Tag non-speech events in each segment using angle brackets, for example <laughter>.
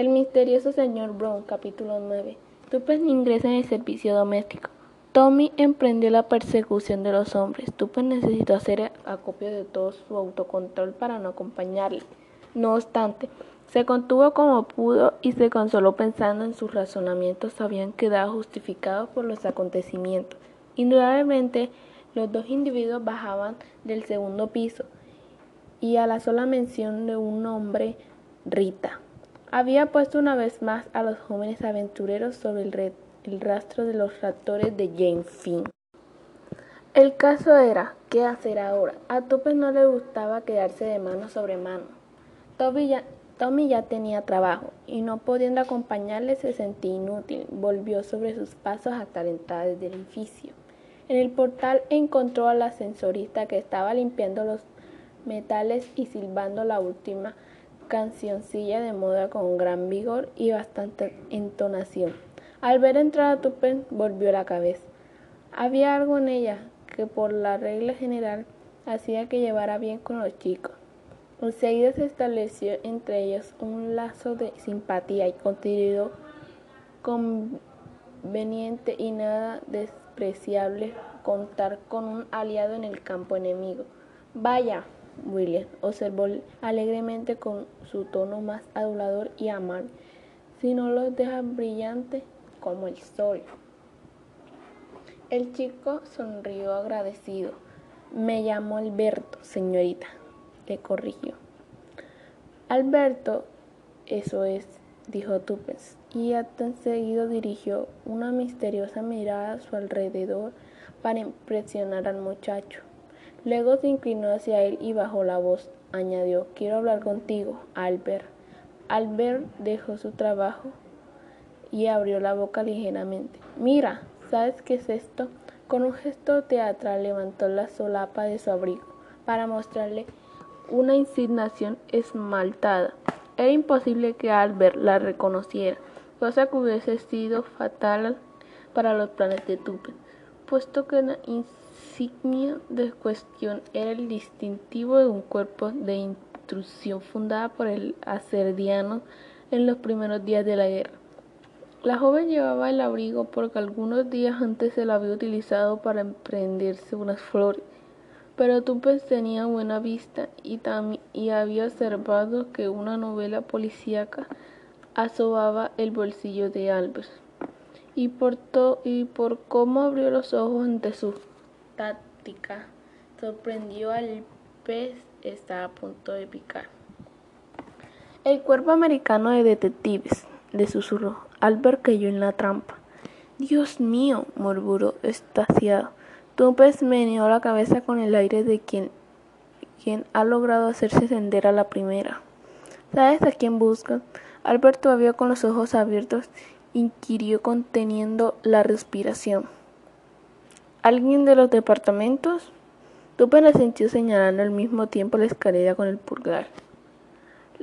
El misterioso señor Brown, capítulo 9. Tuppen ingresa en el servicio doméstico. Tommy emprendió la persecución de los hombres. Tuppen necesitó hacer acopio de todo su autocontrol para no acompañarle. No obstante, se contuvo como pudo y se consoló pensando en sus razonamientos habían quedado justificados por los acontecimientos. Indudablemente, los dos individuos bajaban del segundo piso y a la sola mención de un nombre, Rita había puesto una vez más a los jóvenes aventureros sobre el, rastro de los raptores de Jane Finn. El caso era, ¿qué hacer ahora? A Tupe no le gustaba quedarse de mano sobre mano. Tommy ya tenía trabajo y no pudiendo acompañarle se sentía inútil. Volvió sobre sus pasos hasta la entrada del edificio. En el portal encontró al ascensorista que estaba limpiando los metales y silbando la última cancioncilla de moda con gran vigor y bastante entonación. Al ver entrar a Tupen, volvió la cabeza. Había algo en ella que por la regla general hacía que llevara bien con los chicos. Enseguida se estableció entre ellos un lazo de simpatía y contenido conveniente y nada despreciable contar con un aliado en el campo enemigo. Vaya, William, observó alegremente con su tono más adulador y amable, si no los deja brillante como el sol. El chico sonrió agradecido. Me llamo Alberto, señorita, le corrigió. Alberto, eso es, dijo Tupes, y acto seguido dirigió una misteriosa mirada a su alrededor para impresionar al muchacho. Luego se inclinó hacia él y bajó la voz. Añadió, quiero hablar contigo, Albert. Albert dejó su trabajo y abrió la boca ligeramente. Mira, ¿sabes qué es esto? Con un gesto teatral levantó la solapa de su abrigo para mostrarle una insignación esmaltada. Era imposible que Albert la reconociera, cosa que hubiese sido fatal para los planes de Tupe, puesto que la insignia de cuestión era el distintivo de un cuerpo de intrusión fundada por el aserdiano en los primeros días de la guerra. La joven llevaba el abrigo porque algunos días antes se lo había utilizado para emprenderse unas flores, pero Tupes tenía buena vista y, había observado que una novela policíaca asobaba el bolsillo de Albert. Y por, y por cómo abrió los ojos ante su táctica sorprendió al pez está a punto de picar. El cuerpo americano de detectives, le susurró. Albert cayó en la trampa. Dios mío, murmuró estaciado. Tumpes meneó la cabeza con el aire de quien, quien ha logrado hacerse ascender a la primera. ¿Sabes a quién buscan? Albert todavía con los ojos abiertos inquirió conteniendo la respiración. ¿Alguien de los departamentos? Tupe la sintió señalando al mismo tiempo la escalera con el pulgar.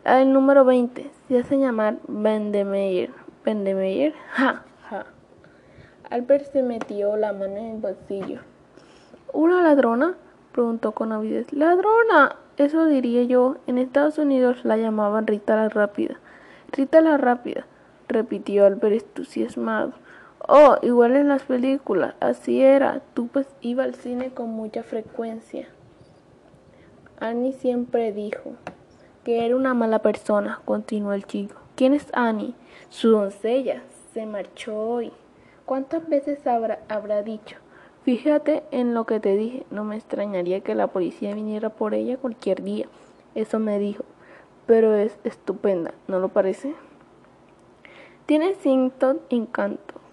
La del número 20 se hace llamar Vendemeyer. ¿Vendemeyer? Ja, ja. Albert se metió la mano en el bolsillo. ¿Una ladrona? preguntó con avidez. ¡Ladrona! Eso diría yo. En Estados Unidos la llamaban Rita la Rápida. Rita la Rápida, repitió Albert entusiasmado. Oh, igual en las películas, así era. Tú pues iba al cine con mucha frecuencia. Annie siempre dijo que era una mala persona, continuó el chico. ¿Quién es Annie? Su doncella. Se marchó hoy. ¿Cuántas veces habrá, habrá dicho? Fíjate en lo que te dije. No me extrañaría que la policía viniera por ella cualquier día. Eso me dijo. Pero es estupenda, ¿no lo parece? Tiene cierto encanto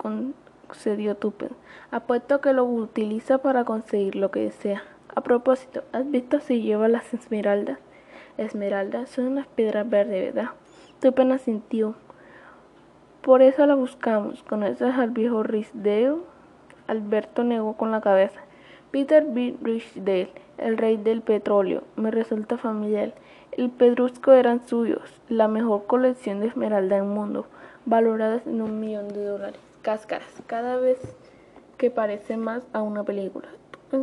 concedió Tupen. Apuesto que lo utiliza para conseguir lo que desea. A propósito, ¿has visto si lleva las esmeraldas? Esmeraldas son unas piedras verdes, ¿verdad? Tupen asintió. Por eso la buscamos. ¿Conoces al viejo Risdale? Alberto negó con la cabeza. Peter B. Risdale, el rey del petróleo. Me resulta familiar. El pedrusco eran suyos, la mejor colección de esmeralda del mundo, valoradas en un millón de dólares cáscaras, cada vez que parece más a una película.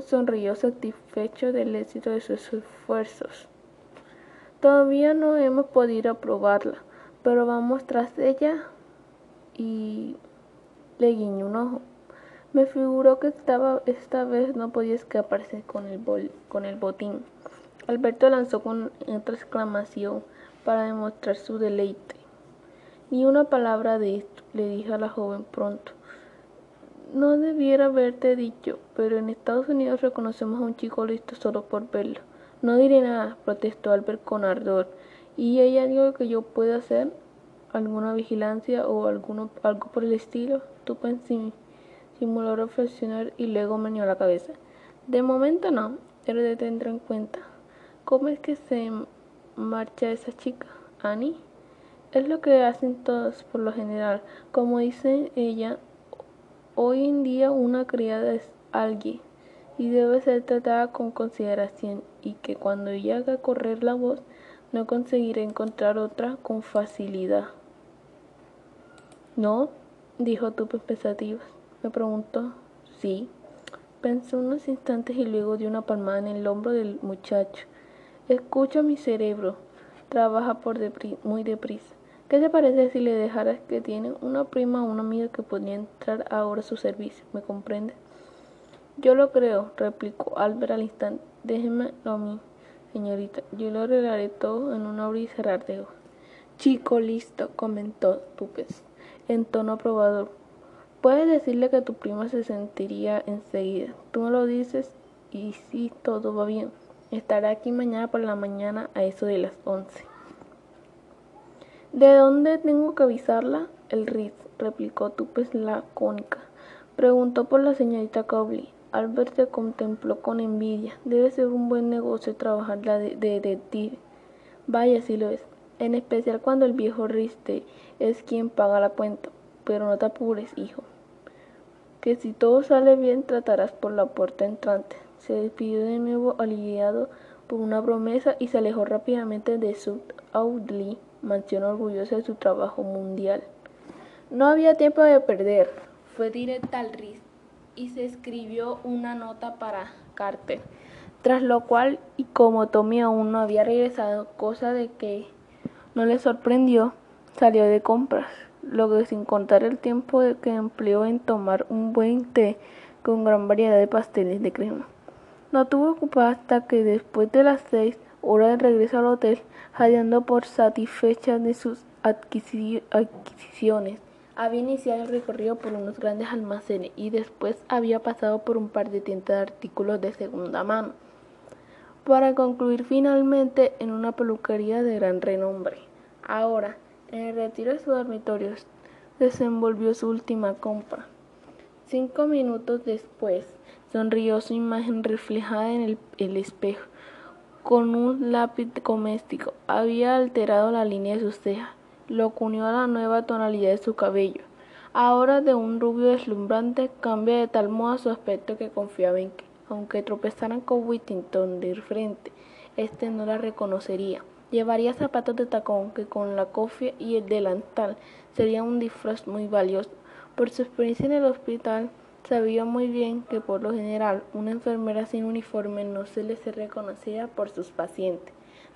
Sonrió satisfecho del éxito de sus esfuerzos. Todavía no hemos podido probarla, pero vamos tras ella y le guiñó un ojo. Me figuró que estaba, esta vez no podía escaparse con el, con el botín. Alberto lanzó con otra exclamación para demostrar su deleite. Ni una palabra de le dije a la joven pronto. No debiera haberte dicho, pero en Estados Unidos reconocemos a un chico listo solo por verlo. No diré nada, protestó Albert con ardor. ¿Y hay algo que yo pueda hacer? ¿Alguna vigilancia o alguno, algo por el estilo? Tú pensé simuló reflexionar y luego meneó la cabeza. De momento no, pero te tendré en cuenta. ¿Cómo es que se marcha esa chica, Annie? Es lo que hacen todos por lo general. Como dice ella, hoy en día una criada es alguien y debe ser tratada con consideración y que cuando ella haga correr la voz no conseguirá encontrar otra con facilidad. No, dijo Tupe pensativa. Me preguntó. Sí. Pensó unos instantes y luego dio una palmada en el hombro del muchacho. Escucha mi cerebro. Trabaja por muy deprisa. ¿Qué te parece si le dejaras que tiene una prima o una amiga que podría entrar ahora a su servicio? ¿Me comprende? Yo lo creo, replicó Albert al instante. Déjemelo a mí, señorita. Yo lo arreglaré todo en un abrir y cerrar de ojos. Chico listo, comentó Tupes, en tono aprobador. Puedes decirle que tu prima se sentiría enseguida. Tú me lo dices y si todo va bien. Estará aquí mañana por la mañana a eso de las once. ¿De dónde tengo que avisarla? El Ritz, replicó Tupes lacónica. Preguntó por la señorita Cobley. Albert se contempló con envidia. Debe ser un buen negocio trabajar de, detective. Vaya, si lo es. En especial cuando el viejo Riste es quien paga la cuenta. Pero no te apures, hijo que si todo sale bien tratarás por la puerta entrante. Se despidió de nuevo aliviado por una promesa y se alejó rápidamente de South Audley, mansión orgullosa de su trabajo mundial. No había tiempo de perder. Fue directa al RIS y se escribió una nota para Carter, tras lo cual, y como Tommy aún no había regresado, cosa de que no le sorprendió, salió de compras lo que sin contar el tiempo que empleó en tomar un buen té con gran variedad de pasteles de crema. No tuvo ocupada hasta que después de las seis horas de regreso al hotel, jadeando por satisfecha de sus adquisiciones, había iniciado el recorrido por unos grandes almacenes y después había pasado por un par de tiendas de artículos de segunda mano, para concluir finalmente en una peluquería de gran renombre. Ahora, en el retiro de su dormitorio desenvolvió su última compra. Cinco minutos después, sonrió su imagen reflejada en el, espejo. Con un lápiz doméstico había alterado la línea de sus cejas, lo cunió a la nueva tonalidad de su cabello. Ahora de un rubio deslumbrante cambia de tal modo su aspecto que confiaba en que, aunque tropezaran con Whittington de frente, éste no la reconocería. Llevaría zapatos de tacón que con la cofia y el delantal sería un disfraz muy valioso. Por su experiencia en el hospital, sabía muy bien que por lo general una enfermera sin uniforme no se les reconocía por sus pacientes.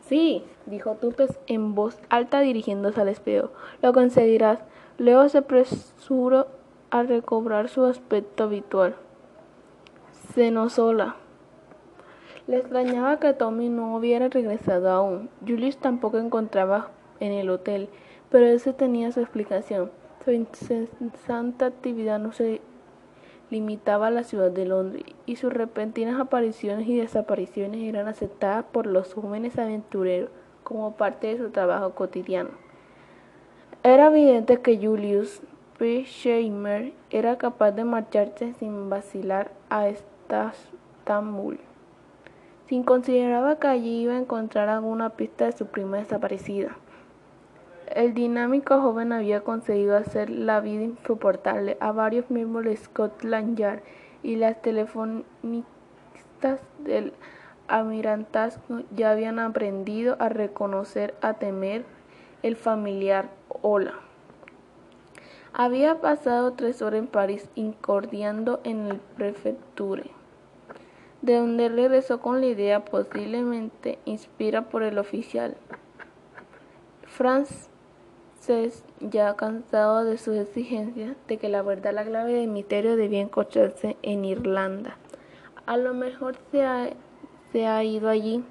Sí, dijo Tupes en voz alta dirigiéndose al espejo. Lo concederás. Luego se apresuró a recobrar su aspecto habitual. sola. Le extrañaba que Tommy no hubiera regresado aún. Julius tampoco encontraba en el hotel, pero ese tenía su explicación. Su incesante actividad no se limitaba a la ciudad de Londres y sus repentinas apariciones y desapariciones eran aceptadas por los jóvenes aventureros como parte de su trabajo cotidiano. Era evidente que Julius P. era capaz de marcharse sin vacilar a Estambul sin consideraba que allí iba a encontrar alguna pista de su prima desaparecida. El dinámico joven había conseguido hacer la vida insoportable a varios miembros de Scotland Yard y las telefonistas del almirantazgo ya habían aprendido a reconocer, a temer el familiar hola. Había pasado tres horas en París incordiando en el prefecture de donde regresó con la idea posiblemente inspirada por el oficial Franz Ya cansado de sus exigencias de que la verdad, la clave del misterio debía encontrarse en Irlanda. A lo mejor se ha, se ha ido allí,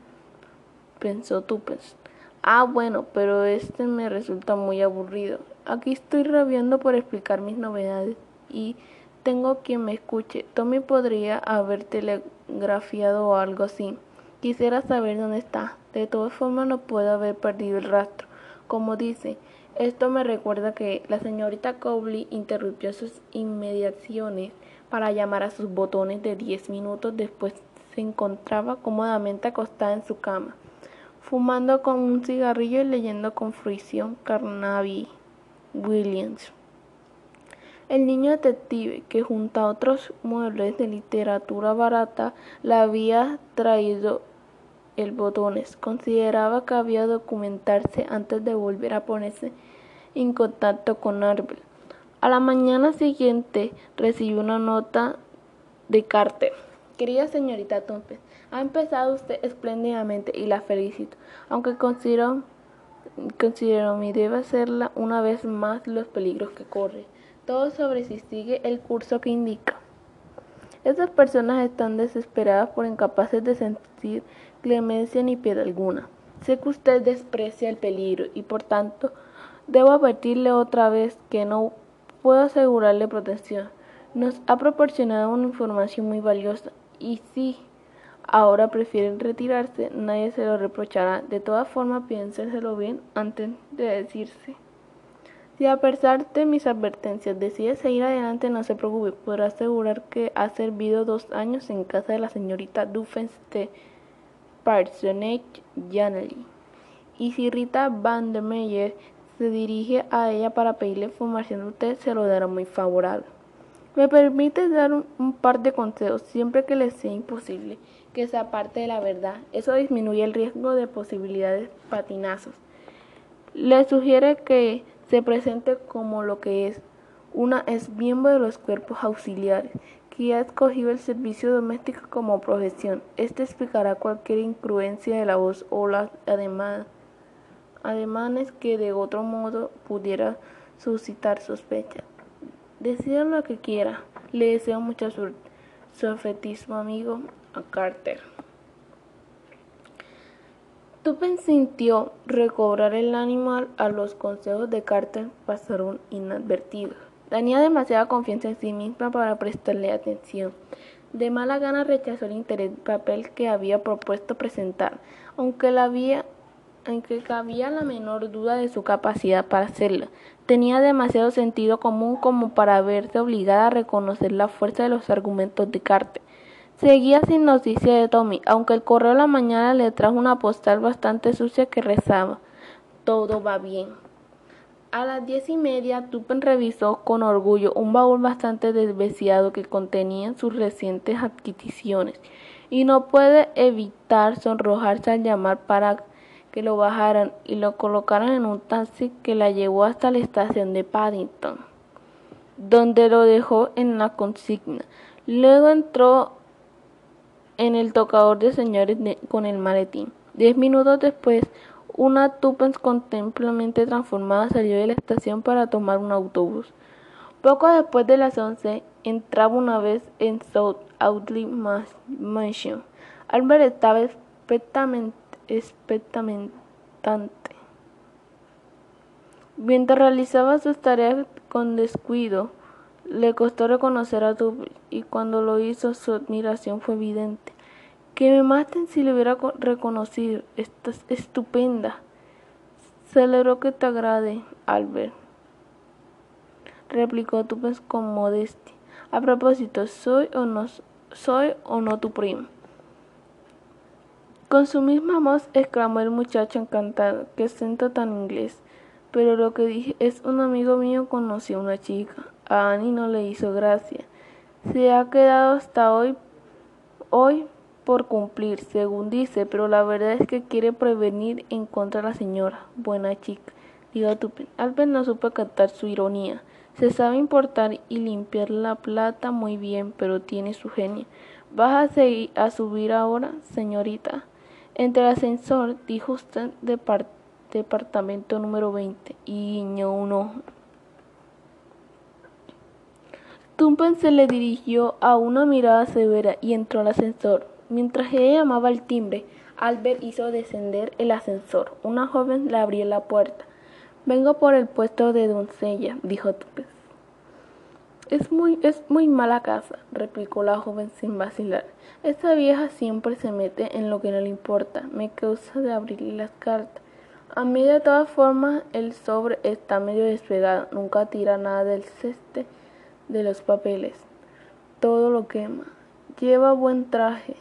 pensó Tupes. Ah, bueno, pero este me resulta muy aburrido. Aquí estoy rabiando por explicar mis novedades y tengo quien me escuche. Tommy podría haber telegrafiado o algo así. Quisiera saber dónde está. De todas formas no puedo haber perdido el rastro. Como dice, esto me recuerda que la señorita Cowley interrumpió sus inmediaciones para llamar a sus botones de diez minutos después se encontraba cómodamente acostada en su cama, fumando con un cigarrillo y leyendo con fruición Carnaby Williams. El niño detective, que junto a otros muebles de literatura barata le había traído el botones, consideraba que había documentarse antes de volver a ponerse en contacto con Arbel. A la mañana siguiente recibió una nota de Carter. Querida señorita Tumpes, ha empezado usted espléndidamente y la felicito, aunque considero, considero mi debe hacerla una vez más los peligros que corre. Todo sobre si sigue el curso que indica. Esas personas están desesperadas por incapaces de sentir clemencia ni piedad alguna. Sé que usted desprecia el peligro y por tanto debo advertirle otra vez que no puedo asegurarle protección. Nos ha proporcionado una información muy valiosa y si ahora prefieren retirarse, nadie se lo reprochará. De todas formas, piénsenselo bien antes de decirse. Si a pesar de mis advertencias decide seguir adelante, no se preocupe, podrá asegurar que ha servido dos años en casa de la señorita Duffens de Parsonage Janely. Y si Rita Van der Meyer se dirige a ella para pedirle información usted, se lo dará muy favorable. Me permite dar un, par de consejos siempre que le sea imposible que sea parte de la verdad. Eso disminuye el riesgo de posibilidades patinazos. Le sugiere que se presente como lo que es. Una es miembro de los cuerpos auxiliares, que ha escogido el servicio doméstico como profesión. Este explicará cualquier incruencia de la voz o las además ademanes que de otro modo pudiera suscitar sospechas. Decida lo que quiera. Le deseo mucha suerte. Su afectísimo amigo, a Carter. Tupen sintió recobrar el ánimo a los consejos de Carter pasaron inadvertidos. Tenía demasiada confianza en sí misma para prestarle atención. De mala gana rechazó el interés papel que había propuesto presentar, aunque la había en que cabía la menor duda de su capacidad para hacerlo. Tenía demasiado sentido común como para verse obligada a reconocer la fuerza de los argumentos de Carter. Seguía sin noticia de Tommy, aunque el correo de la mañana le trajo una postal bastante sucia que rezaba. Todo va bien. A las diez y media, Tupen revisó con orgullo un baúl bastante desveciado que contenía sus recientes adquisiciones, y no puede evitar sonrojarse al llamar para que lo bajaran y lo colocaran en un taxi que la llevó hasta la estación de Paddington, donde lo dejó en la consigna. Luego entró en el tocador de señores con el maletín. Diez minutos después, una Tupens contemplamente transformada salió de la estación para tomar un autobús. Poco después de las once, entraba una vez en South Audley Mansion. Albert estaba expectamente expectante. Mientras realizaba sus tareas con descuido, le costó reconocer a Tupe y cuando lo hizo su admiración fue evidente. Que me maten si le hubiera reconocido. Estás estupenda. Celebro que te agrade, Albert. Replicó Tupes con modestia. A propósito, ¿soy o no, soy o no tu primo? Con su misma voz exclamó el muchacho encantado, que siento tan inglés. Pero lo que dije es un amigo mío conoció a una chica. A Annie no le hizo gracia. Se ha quedado hasta hoy, hoy por cumplir, según dice, pero la verdad es que quiere prevenir en contra de la señora. Buena chica, dijo Tupin. Albert no supo captar su ironía. Se sabe importar y limpiar la plata muy bien, pero tiene su genio. ¿Vas a, seguir, a subir ahora, señorita? Entre el ascensor, dijo usted departamento número 20 y guiñó un ojo. Tumpen se le dirigió a una mirada severa y entró al ascensor. Mientras ella llamaba al timbre, Albert hizo descender el ascensor. Una joven le abrió la puerta. Vengo por el puesto de doncella, dijo Tumpen. Es muy, es muy mala casa, replicó la joven sin vacilar. Esa vieja siempre se mete en lo que no le importa. Me causa de abrirle las cartas. A mí de todas formas el sobre está medio despegado. Nunca tira nada del ceste de los papeles. Todo lo quema. Lleva buen traje,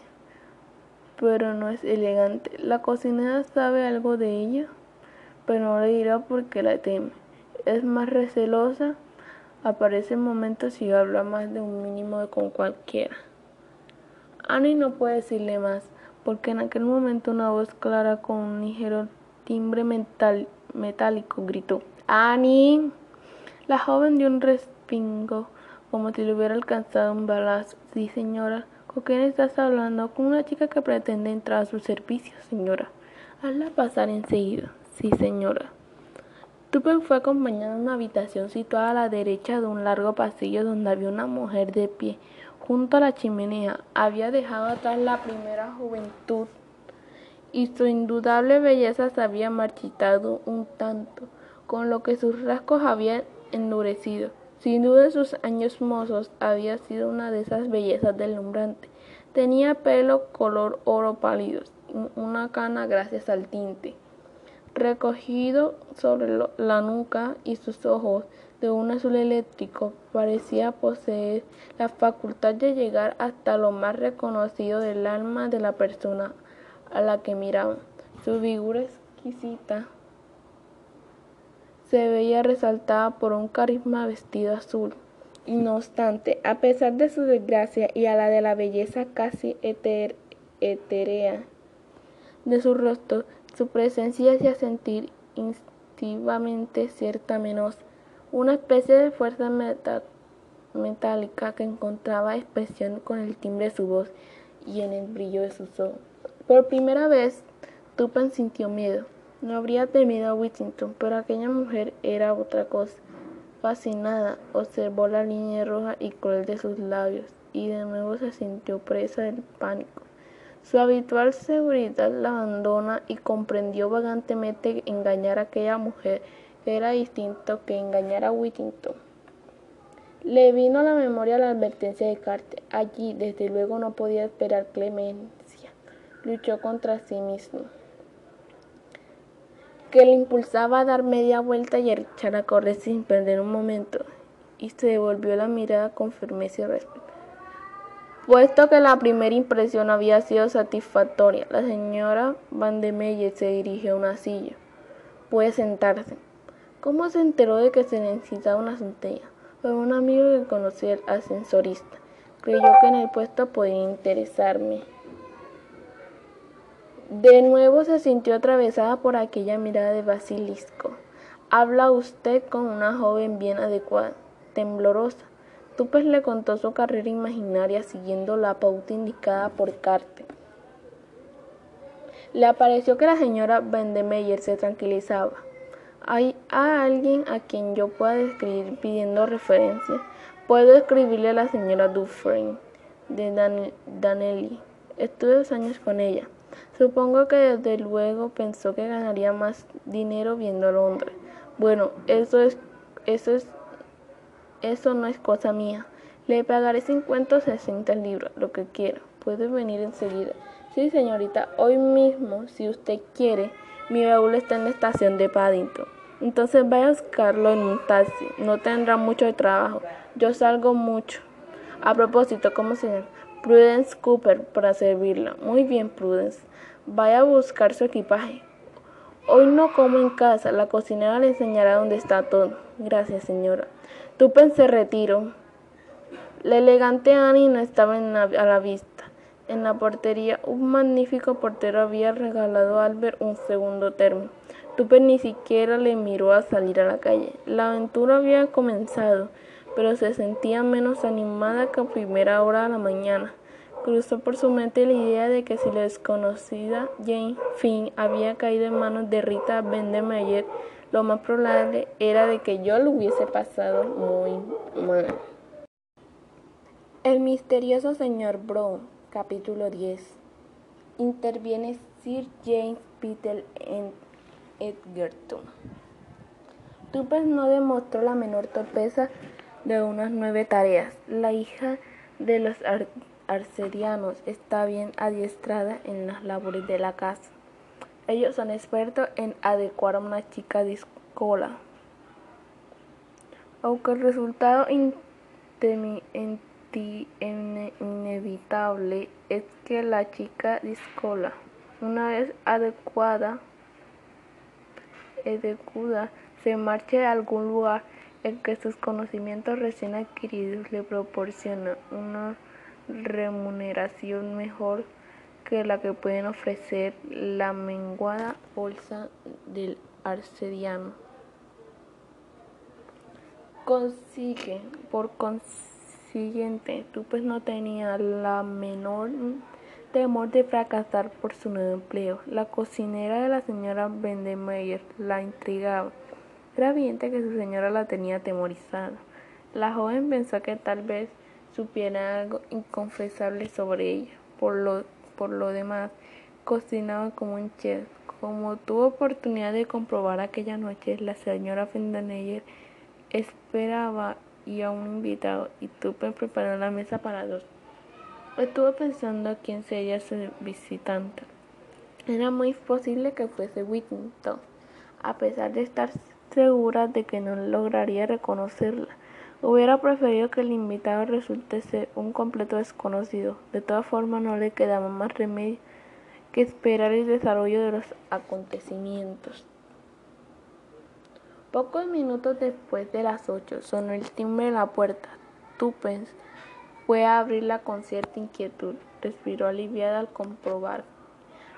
pero no es elegante. La cocinera sabe algo de ella, pero no le dirá porque la teme. Es más recelosa Aparece en momentos y habla más de un mínimo con cualquiera. Annie no puede decirle más, porque en aquel momento una voz clara con un ligero timbre metal, metálico gritó: ¡Annie! La joven dio un respingo, como si le hubiera alcanzado un balazo. Sí, señora. ¿Con quién estás hablando? Con una chica que pretende entrar a su servicio, señora. Hazla pasar enseguida. Sí, señora. Tupen fue acompañado a una habitación situada a la derecha de un largo pasillo donde había una mujer de pie junto a la chimenea. Había dejado atrás la primera juventud y su indudable belleza se había marchitado un tanto, con lo que sus rasgos habían endurecido. Sin duda en sus años mozos había sido una de esas bellezas deslumbrante. Tenía pelo color oro pálido, una cana gracias al tinte recogido sobre la nuca y sus ojos de un azul eléctrico, parecía poseer la facultad de llegar hasta lo más reconocido del alma de la persona a la que miraba. Su figura exquisita se veía resaltada por un carisma vestido azul. Y no obstante, a pesar de su desgracia y a la de la belleza casi etérea de su rostro, su presencia hacía sentir instintivamente cierta menos, una especie de fuerza metálica que encontraba expresión con el timbre de su voz y en el brillo de sus ojos. Por primera vez, Tupan sintió miedo. No habría temido a Whittington, pero aquella mujer era otra cosa. Fascinada, observó la línea roja y cruel de sus labios y de nuevo se sintió presa del pánico. Su habitual seguridad la abandona y comprendió vagantemente engañar a aquella mujer era distinto que engañar a Whittington. Le vino a la memoria la advertencia de Carter. Allí, desde luego, no podía esperar clemencia. Luchó contra sí mismo, que le impulsaba a dar media vuelta y a echar a correr sin perder un momento, y se devolvió la mirada con firmeza y respeto. Puesto que la primera impresión había sido satisfactoria, la señora Van de Meyer se dirigió a una silla. Puede sentarse. ¿Cómo se enteró de que se necesitaba una centella? Fue un amigo que conocía al ascensorista. Creyó que en el puesto podía interesarme. De nuevo se sintió atravesada por aquella mirada de basilisco. Habla usted con una joven bien adecuada, temblorosa Tupes le contó su carrera imaginaria siguiendo la pauta indicada por Carter. Le pareció que la señora Vandemeyer se tranquilizaba. ¿Hay a alguien a quien yo pueda escribir pidiendo referencia? Puedo escribirle a la señora Dufresne de Danelli. Estuve dos años con ella. Supongo que desde luego pensó que ganaría más dinero viendo a Londres. Bueno, eso es, eso es eso no es cosa mía. Le pagaré 50 o 60 libras, lo que quiera. Puede venir enseguida. Sí, señorita, hoy mismo, si usted quiere. Mi baúl está en la estación de Paddington. Entonces vaya a buscarlo en un taxi. No tendrá mucho trabajo. Yo salgo mucho. A propósito, ¿cómo se llama? Prudence Cooper, para servirla. Muy bien, Prudence. Vaya a buscar su equipaje. Hoy no como en casa. La cocinera le enseñará dónde está todo. Gracias, señora. Tupen se retiró. La elegante Annie no estaba a la vista. En la portería, un magnífico portero había regalado a Albert un segundo termo. Tupen ni siquiera le miró a salir a la calle. La aventura había comenzado, pero se sentía menos animada que a primera hora de la mañana. Cruzó por su mente la idea de que si la desconocida Jane Finn había caído en manos de Rita Bendemeyer, lo más probable era de que yo lo hubiese pasado muy mal. El misterioso señor Brown, capítulo 10. Interviene Sir James Peter Edgerton. Tupes no demostró la menor torpeza de unas nueve tareas. La hija de los arcedianos está bien adiestrada en las labores de la casa. Ellos son expertos en adecuar a una chica discola. Aunque el resultado inevitable es que la chica discola, una vez adecuada, adecuada se marche a algún lugar en que sus conocimientos recién adquiridos le proporcionan una remuneración mejor que la que pueden ofrecer la menguada bolsa del arcediano. Consigue, por consiguiente, tú pues no tenía la menor temor de fracasar por su nuevo empleo. La cocinera de la señora Bendemeyer la intrigaba. Era evidente que su señora la tenía atemorizada. La joven pensó que tal vez supiera algo inconfesable sobre ella. Por lo, por lo demás, cocinaba como un chef. Como tuvo oportunidad de comprobar aquella noche, la señora Fendaneyer esperaba y a un invitado y Tupe preparó la mesa para dos. Estuvo pensando quién sería su visitante. Era muy posible que fuese Whittington, a pesar de estar segura de que no lograría reconocerla. Hubiera preferido que el invitado resulte ser un completo desconocido. De todas formas, no le quedaba más remedio que esperar el desarrollo de los acontecimientos. Pocos minutos después de las ocho sonó el timbre de la puerta. Tupens fue a abrirla con cierta inquietud. Respiró aliviada al comprobar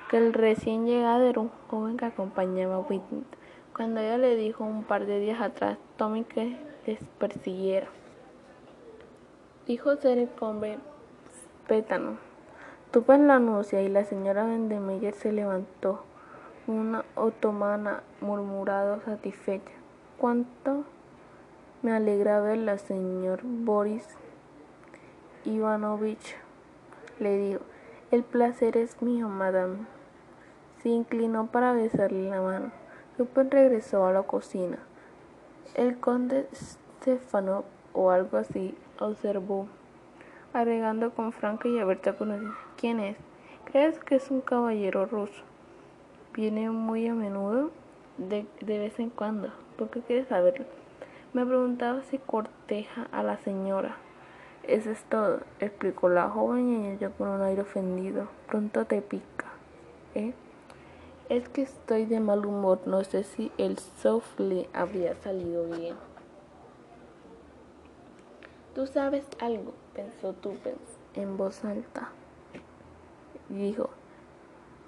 que el recién llegado era un joven que acompañaba a Whitney. Cuando ella le dijo un par de días atrás, Tommy que les persiguiera. Dijo ser el hombre pétano. Tuve la anuncia y la señora Vendemeyer se levantó. Una otomana murmurado satisfecha. ¿Cuánto me alegra verla, señor Boris Ivanovich? Le dijo. El placer es mío, madame. Se inclinó para besarle la mano. Tupen regresó a la cocina. El conde Stefano o algo así observó, agregando con franca y abierta conocida. ¿Quién es? ¿Crees que es un caballero ruso? Viene muy a menudo, de, de vez en cuando. ¿Por qué quieres saberlo? Me preguntaba si corteja a la señora. Eso es todo, explicó la joven y ella con un aire ofendido. Pronto te pica, ¿eh? Es que estoy de mal humor, no sé si el soufflé habría salido bien. Tú sabes algo, pensó Tupens en voz alta. Dijo,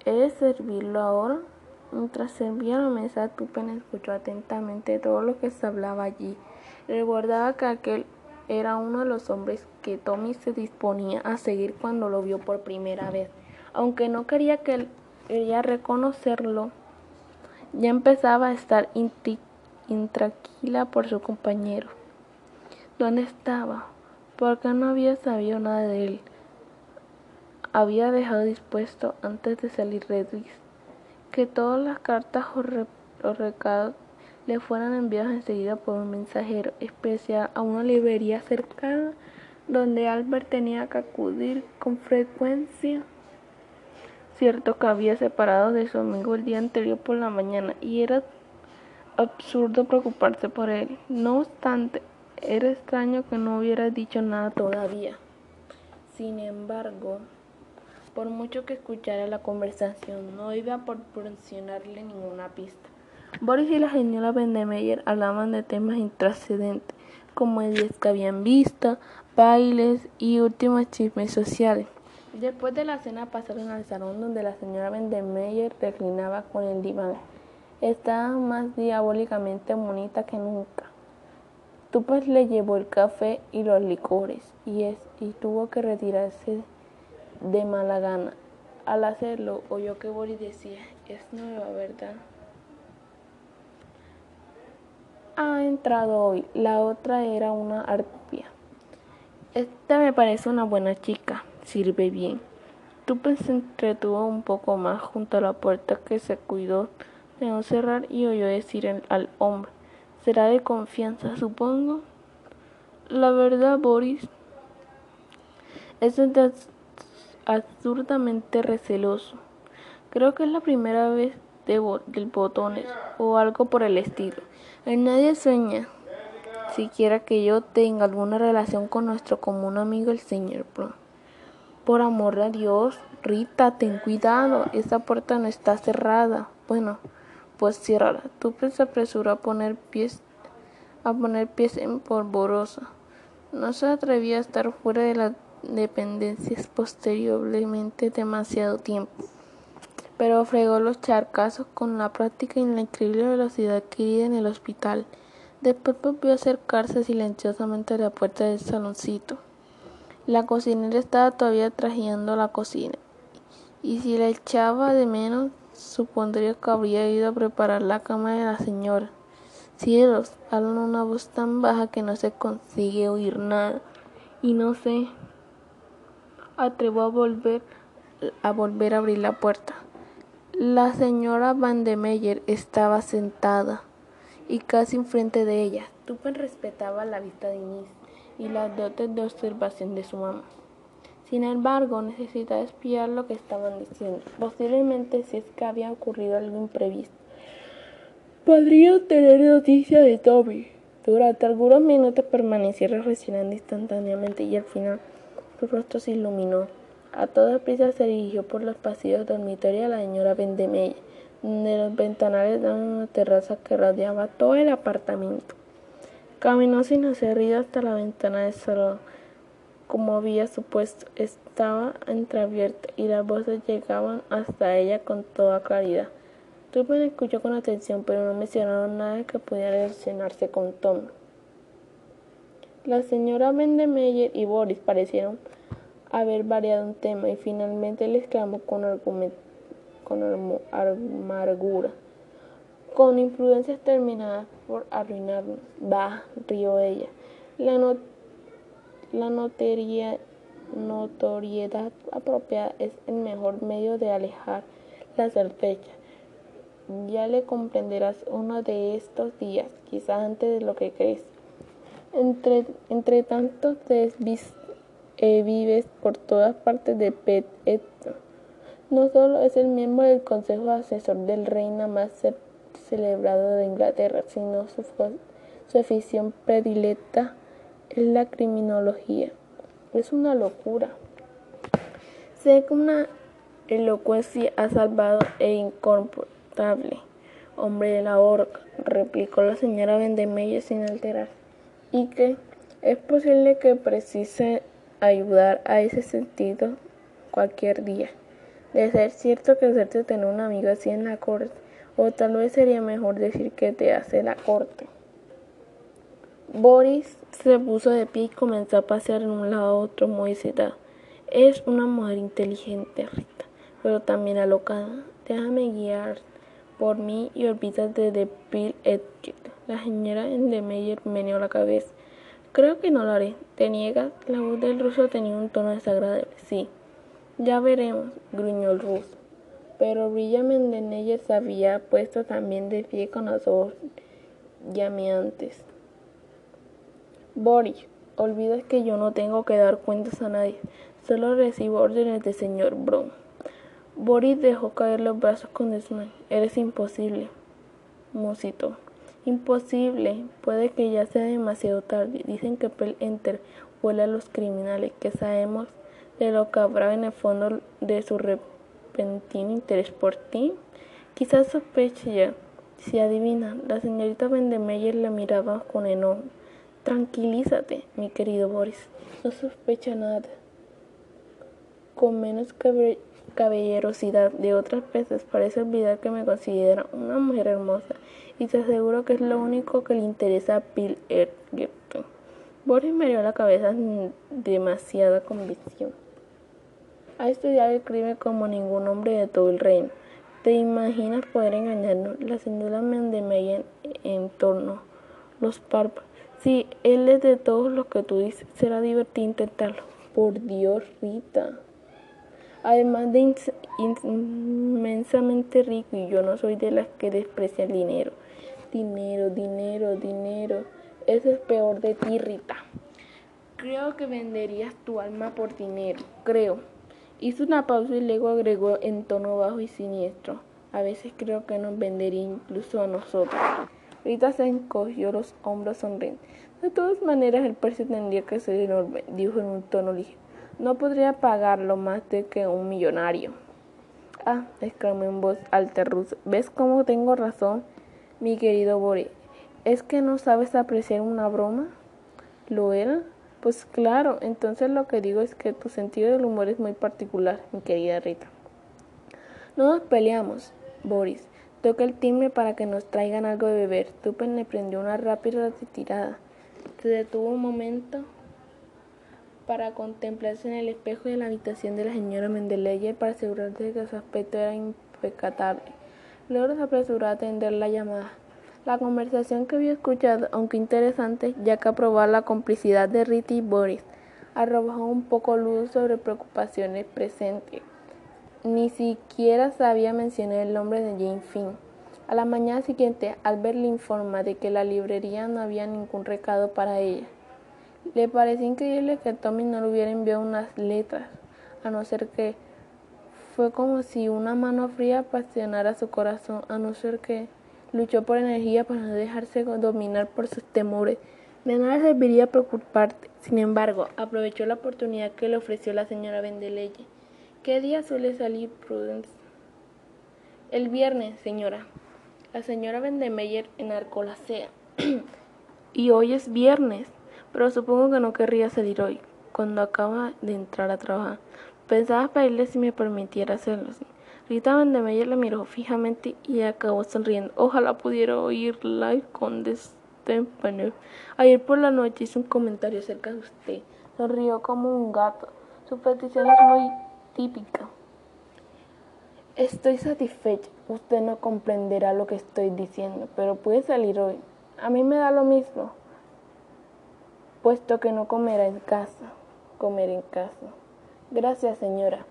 ¿he de servirlo ahora? Mientras servía la mesa, Tupens escuchó atentamente todo lo que se hablaba allí. Recordaba que aquel era uno de los hombres que Tommy se disponía a seguir cuando lo vio por primera vez, aunque no quería que él ella reconocerlo, ya empezaba a estar intranquila por su compañero. ¿Dónde estaba? Porque no había sabido nada de él. Había dejado dispuesto antes de salir Redlis que todas las cartas o, recados le fueran enviados enseguida por un mensajero especial a una librería cercana donde Albert tenía que acudir con frecuencia cierto que había separado de su amigo el día anterior por la mañana y era absurdo preocuparse por él. No obstante, era extraño que no hubiera dicho nada todavía. Sin embargo, por mucho que escuchara la conversación, no iba a proporcionarle ninguna pista. Boris y la señora Bendemeyer hablaban de temas intrascendentes, como el que habían visto, bailes y últimos chismes sociales. Después de la cena pasaron al salón donde la señora Vendemeyer reclinaba con el diván. Estaba más diabólicamente bonita que nunca. Tupes le llevó el café y los licores y, es, y tuvo que retirarse de mala gana. Al hacerlo, oyó que Boris decía, es nueva, ¿verdad? Ha entrado hoy. La otra era una arpia. Esta me parece una buena chica. Sirve bien. Tupe se entretuvo un poco más junto a la puerta que se cuidó de no cerrar y oyó decir al hombre, será de confianza, supongo. La verdad, Boris, es absurdamente receloso. Creo que es la primera vez de botones o algo por el estilo. En nadie sueña siquiera que yo tenga alguna relación con nuestro común amigo el señor Brown. Por amor de Dios, Rita, ten cuidado, esa puerta no está cerrada. Bueno, pues cierra. Tú se apresuró a poner pies a poner pies en polvorosa. No se atrevía a estar fuera de las dependencias posteriormente demasiado tiempo, pero fregó los charcazos con la práctica y la increíble velocidad adquirida en el hospital. Después volvió a acercarse silenciosamente a la puerta del saloncito. La cocinera estaba todavía trajeando la cocina, y si la echaba de menos, supondría que habría ido a preparar la cama de la señora. Cielos, hablan una voz tan baja que no se consigue oír nada, y no se atrevo a volver a volver a abrir la puerta. La señora Van de Meyer estaba sentada y casi enfrente de ella. Tupen respetaba la vista de Inés y las dotes de observación de su mamá. Sin embargo, necesitaba espiar lo que estaban diciendo, posiblemente si es que había ocurrido algo imprevisto. Podría tener noticia de Toby. Durante algunos minutos permaneció reflexionando instantáneamente y al final su rostro se iluminó. A toda prisa se dirigió por los pasillos dormitorio a la señora Vendemey, donde los ventanales daban una terraza que rodeaba todo el apartamento. Caminó sin hacer ruido hasta la ventana del salón. Como había supuesto, estaba entreabierta y las voces llegaban hasta ella con toda claridad. Turpin escuchó con atención, pero no mencionaron nada que pudiera relacionarse con Tom. La señora Vendemeyer y Boris parecieron haber variado un tema y finalmente le exclamó con, con amargura con imprudencias terminadas por arruinarnos. Bah, rió ella. La, la notoriedad apropiada es el mejor medio de alejar la sospecha. Ya le comprenderás uno de estos días, quizás antes de lo que crees. Entre, entre tanto te eh, vives por todas partes de Pet No solo es el miembro del Consejo Asesor del Reina más cercano, celebrado de Inglaterra, sino su, su afición predilecta es la criminología. Es una locura. Sé que una elocuencia ha salvado e incomportable. Hombre de la horca, replicó la señora Vendemelle sin alterar. Y que es posible que precise ayudar a ese sentido cualquier día. De ser cierto que hacerte tener un amigo así en la corte o tal vez sería mejor decir que te hace la corte. Boris se puso de pie y comenzó a pasear de un lado a otro muy excitado. Es una mujer inteligente, Rita, pero también alocada. Déjame guiar por mí y olvídate de Bill Edgett. La señora Endemeyer meneó la cabeza. Creo que no lo haré. ¿Te niegas? La voz del ruso tenía un tono desagradable. Sí. Ya veremos, gruñó el ruso pero Villa Mendenelle se había puesto también de pie con los ojos llameantes. Boris, olvidas que yo no tengo que dar cuentas a nadie, solo recibo órdenes del señor Brown. Boris dejó caer los brazos con desmayo. Eres imposible, musito. Imposible. Puede que ya sea demasiado tarde. Dicen que Pel Enter huele a los criminales, que sabemos de lo que habrá en el fondo de su repentino interés por ti? Quizás sospeche ya. Si adivina, la señorita Vendemeyer la miraba con enojo. Tranquilízate, mi querido Boris. No sospecha nada. Con menos caballerosidad de otras veces parece olvidar que me considera una mujer hermosa y te aseguro que es lo único que le interesa a Bill Boris me dio la cabeza demasiada convicción. Ha estudiado el crimen como ningún hombre de todo el reino. ¿Te imaginas poder engañarnos? La señora Mendemeyer en torno los párpados. Sí, él es de todos los que tú dices. Será divertido intentarlo. Por Dios, Rita. Además de inmensamente rico y yo no soy de las que desprecia el dinero. Dinero, dinero, dinero. Eso es peor de ti, Rita. Creo que venderías tu alma por dinero. Creo. Hizo una pausa y luego agregó en tono bajo y siniestro. A veces creo que nos vendería incluso a nosotros. Rita se encogió los hombros sonriendo. De todas maneras, el precio tendría que ser enorme, dijo en un tono ligero. No podría pagarlo más de que un millonario. Ah, exclamó en voz alta Ruth. ¿Ves cómo tengo razón, mi querido Boris? ¿Es que no sabes apreciar una broma? ¿Lo era? Pues claro, entonces lo que digo es que tu sentido del humor es muy particular, mi querida Rita. No nos peleamos, Boris. Toca el timbre para que nos traigan algo de beber. Tupen le prendió una rápida retirada. Se detuvo un momento para contemplarse en el espejo de la habitación de la señora Mendeleev para asegurarse de que su aspecto era impecable. Luego se apresuró a atender la llamada. La conversación que había escuchado, aunque interesante, ya que aprobaba la complicidad de Rita y Boris, arrojó un poco luz sobre preocupaciones presentes. Ni siquiera sabía mencionar el nombre de Jane Finn. A la mañana siguiente, Albert le informa de que la librería no había ningún recado para ella. Le pareció increíble que Tommy no le hubiera enviado unas letras, a no ser que fue como si una mano fría apasionara su corazón, a no ser que Luchó por energía para no dejarse dominar por sus temores. De nada serviría preocuparte. Sin embargo, aprovechó la oportunidad que le ofreció la señora Vendeleye. ¿Qué día suele salir Prudence? El viernes, señora. La señora Vendemeyer enarcó la <clears throat> y hoy es viernes, pero supongo que no querría salir hoy, cuando acaba de entrar a trabajar. Pensaba pedirle si me permitiera hacerlo. Rita Vandermeyer la miró fijamente y acabó sonriendo. Ojalá pudiera oír live con Stempener. Ayer por la noche hizo un comentario acerca de usted. Sonrió como un gato. Su petición es muy típica. Estoy satisfecha. Usted no comprenderá lo que estoy diciendo, pero puede salir hoy. A mí me da lo mismo, puesto que no comerá en casa. Comer en casa. Gracias, señora.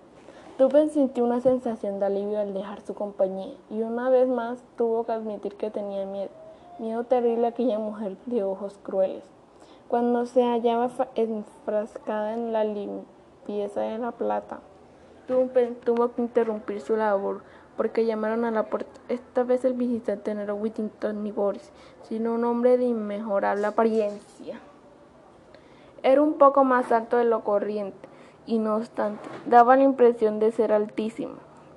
Tupen sintió una sensación de alivio al dejar su compañía y una vez más tuvo que admitir que tenía miedo, miedo terrible a aquella mujer de ojos crueles. Cuando se hallaba enfrascada en la limpieza de la plata, tuvo que interrumpir su labor porque llamaron a la puerta. Esta vez el visitante no era Whittington ni Boris, sino un hombre de inmejorable apariencia. Era un poco más alto de lo corriente y no obstante, daba la impresión de ser altísimo.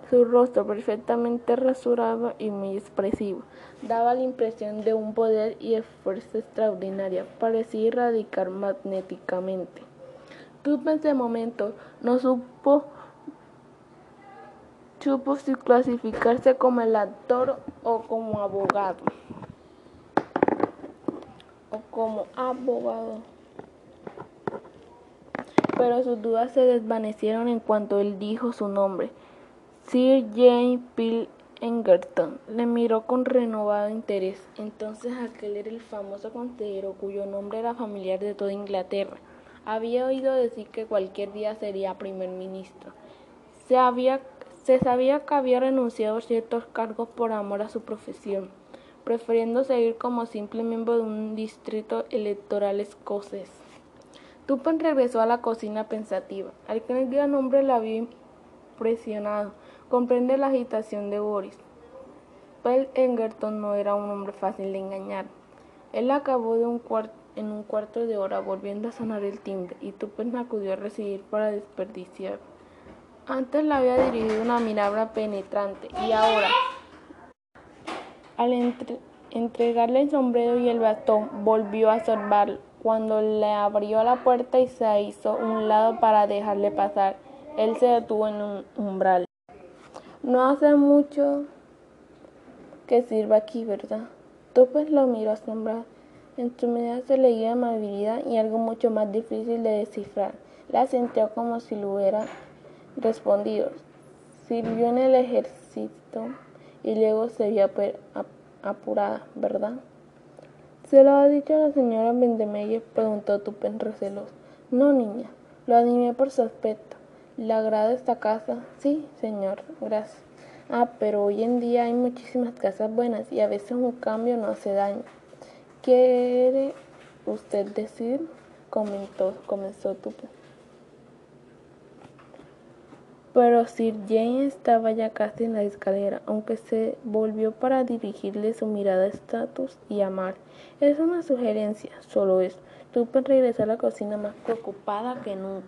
Su rostro perfectamente rasurado y muy expresivo daba la impresión de un poder y esfuerzo extraordinaria. Parecía irradicar magnéticamente. Tupe en ese momento no supo, supo si clasificarse como el actor o como abogado. O como abogado pero sus dudas se desvanecieron en cuanto él dijo su nombre. Sir James Peel Engerton le miró con renovado interés. Entonces aquel era el famoso consejero cuyo nombre era familiar de toda Inglaterra. Había oído decir que cualquier día sería primer ministro. Se, había, se sabía que había renunciado a ciertos cargos por amor a su profesión, prefiriendo seguir como simple miembro de un distrito electoral escocés. Tupan regresó a la cocina pensativa. Al que el gran hombre la había impresionado. Comprende la agitación de Boris. Pell Engerton no era un hombre fácil de engañar. Él acabó de un en un cuarto de hora volviendo a sonar el timbre y Tupen acudió a recibir para desperdiciar. Antes le había dirigido una mirada penetrante y ahora, al entregarle el sombrero y el bastón, volvió a observarlo cuando le abrió la puerta y se hizo un lado para dejarle pasar, él se detuvo en un umbral. No hace mucho que sirva aquí, ¿verdad? Topes lo miró asombrado. En su mirada se leía amabilidad y algo mucho más difícil de descifrar. La sintió como si lo hubiera respondidos. Sirvió en el ejército y luego se vio apurada, ¿verdad? ¿Se lo ha dicho a la señora Vendemeyer? preguntó Tupen receloso. No, niña, lo animé por su aspecto. ¿Le agrada esta casa? Sí, señor, gracias. Ah, pero hoy en día hay muchísimas casas buenas y a veces un cambio no hace daño. ¿Quiere usted decir? comenzó Tupen. Pero Sir Jane estaba ya casi en la escalera, aunque se volvió para dirigirle su mirada a estatus y amar. Es una sugerencia, solo es. Tupen regresó a la cocina más preocupada que nunca.